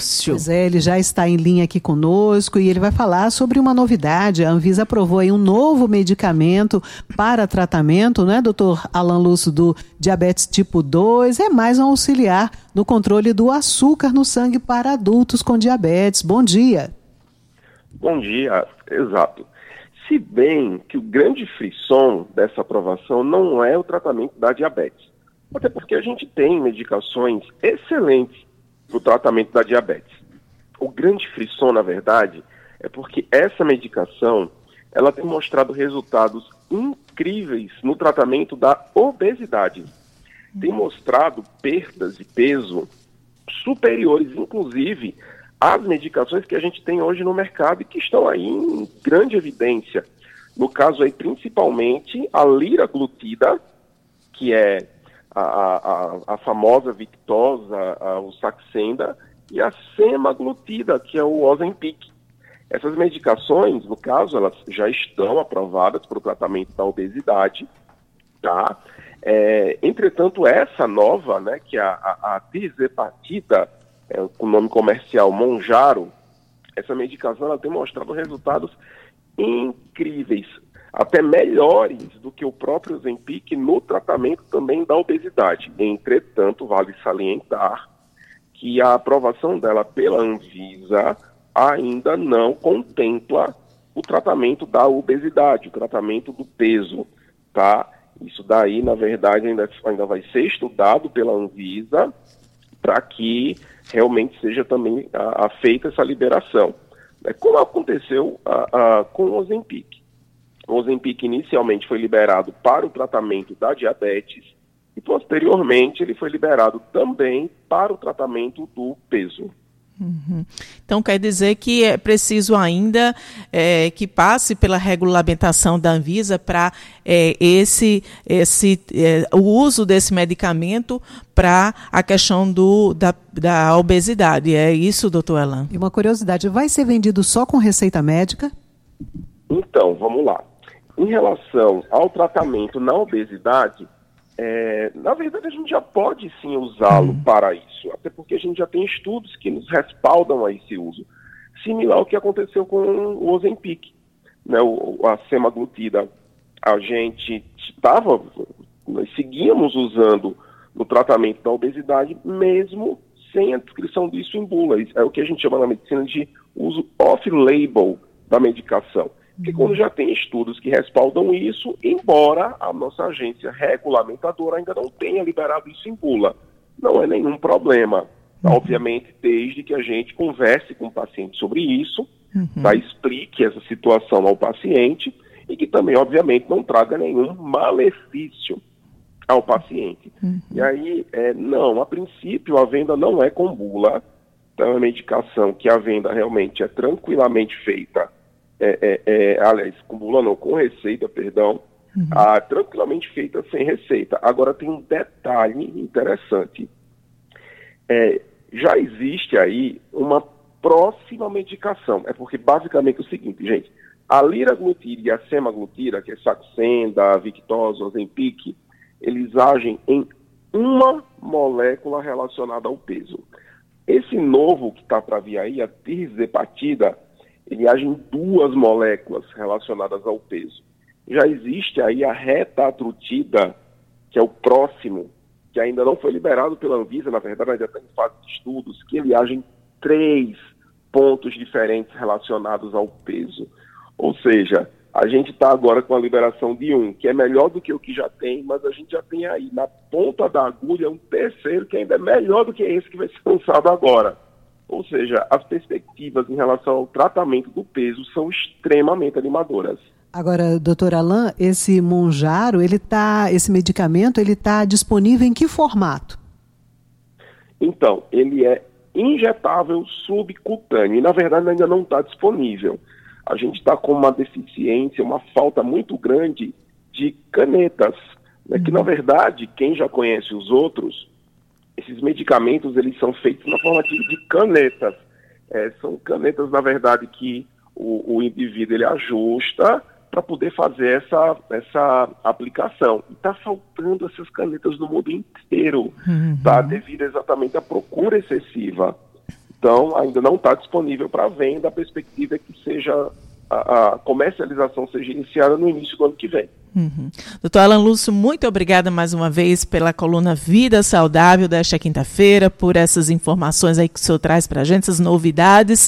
Lúcio. Pois é, ele já está em linha aqui conosco e ele vai falar sobre uma novidade. A Anvisa aprovou aí um novo medicamento para tratamento, né, doutor Alan Lúcio, do diabetes tipo 2. É mais um auxiliar no controle do açúcar no sangue para adultos com diabetes. Bom dia. Bom dia, exato. Se bem que o grande frisson dessa aprovação não é o tratamento da diabetes, até porque a gente tem medicações excelentes para o tratamento da diabetes. O grande frisson, na verdade, é porque essa medicação ela tem mostrado resultados incríveis no tratamento da obesidade. Tem mostrado perdas de peso superiores, inclusive, às medicações que a gente tem hoje no mercado e que estão aí em grande evidência. No caso aí, principalmente, a liraglutida, que é a, a, a famosa Victosa, a, o Saxenda, e a semaglutida, que é o Ozempic. Essas medicações, no caso, elas já estão aprovadas para o tratamento da obesidade, tá? É, entretanto, essa nova, né, que é a, a, a tirzepatida, é, com o nome comercial Monjaro, essa medicação ela tem mostrado resultados incríveis, até melhores do que o próprio Zempic no tratamento também da obesidade. Entretanto, vale salientar que a aprovação dela pela Anvisa ainda não contempla o tratamento da obesidade, o tratamento do peso, tá? Isso daí, na verdade, ainda, ainda vai ser estudado pela Anvisa para que realmente seja também a, a feita essa liberação. É, como aconteceu a, a, com o Ozempic. O Ozempic inicialmente foi liberado para o tratamento da diabetes e posteriormente ele foi liberado também para o tratamento do peso. Uhum. Então quer dizer que é preciso ainda é, que passe pela regulamentação da Anvisa para é, esse, esse é, o uso desse medicamento para a questão do, da, da obesidade. É isso, doutor Elan? E uma curiosidade, vai ser vendido só com receita médica? Então, vamos lá. Em relação ao tratamento na obesidade, é, na verdade, a gente já pode sim usá-lo uhum. para isso, até porque a gente já tem estudos que nos respaldam a esse uso. Similar ao que aconteceu com o Ozempic, né, o, a semaglutida. A gente estava, nós seguíamos usando no tratamento da obesidade, mesmo sem a descrição disso em bula. É o que a gente chama na medicina de uso off-label da medicação. Porque quando já tem estudos que respaldam isso, embora a nossa agência regulamentadora ainda não tenha liberado isso em bula, não é nenhum problema. Uhum. Obviamente, desde que a gente converse com o paciente sobre isso, uhum. tá, explique essa situação ao paciente e que também, obviamente, não traga nenhum malefício ao paciente. Uhum. E aí, é, não, a princípio a venda não é com bula, então é uma medicação que a venda realmente é tranquilamente feita é, é, é, aliás, com bula não, com receita, perdão, uhum. ah, tranquilamente feita sem receita. Agora tem um detalhe interessante. É, já existe aí uma próxima medicação. É porque basicamente é o seguinte, gente, a liraglutira e a semaglutira, que é Saxenda, Victosa, Ozempic, eles agem em uma molécula relacionada ao peso. Esse novo que está para vir aí, a tirzepatida, ele age em duas moléculas relacionadas ao peso. Já existe aí a retatrutida, que é o próximo, que ainda não foi liberado pela Anvisa, na verdade ainda está em fase de estudos, que ele age em três pontos diferentes relacionados ao peso. Ou seja, a gente está agora com a liberação de um, que é melhor do que o que já tem, mas a gente já tem aí na ponta da agulha um terceiro que ainda é melhor do que esse que vai ser lançado agora. Ou seja, as perspectivas em relação ao tratamento do peso são extremamente animadoras. Agora, doutor Alain, esse Monjaro, ele tá, esse medicamento, ele está disponível em que formato? Então, ele é injetável subcutâneo e, na verdade, ainda não está disponível. A gente está com uma deficiência, uma falta muito grande de canetas, né, uhum. que, na verdade, quem já conhece os outros esses medicamentos eles são feitos na forma de, de canetas. É, são canetas, na verdade, que o, o indivíduo ele ajusta para poder fazer essa, essa aplicação. E está faltando essas canetas no mundo inteiro, uhum. tá? devido exatamente à procura excessiva. Então, ainda não está disponível para venda, a perspectiva é que seja a, comercialização seja iniciada no início do ano que vem. Uhum. Doutor Alan Lúcio, muito obrigada mais uma vez pela coluna Vida Saudável desta quinta-feira, por essas informações aí que o senhor traz para a gente, essas novidades.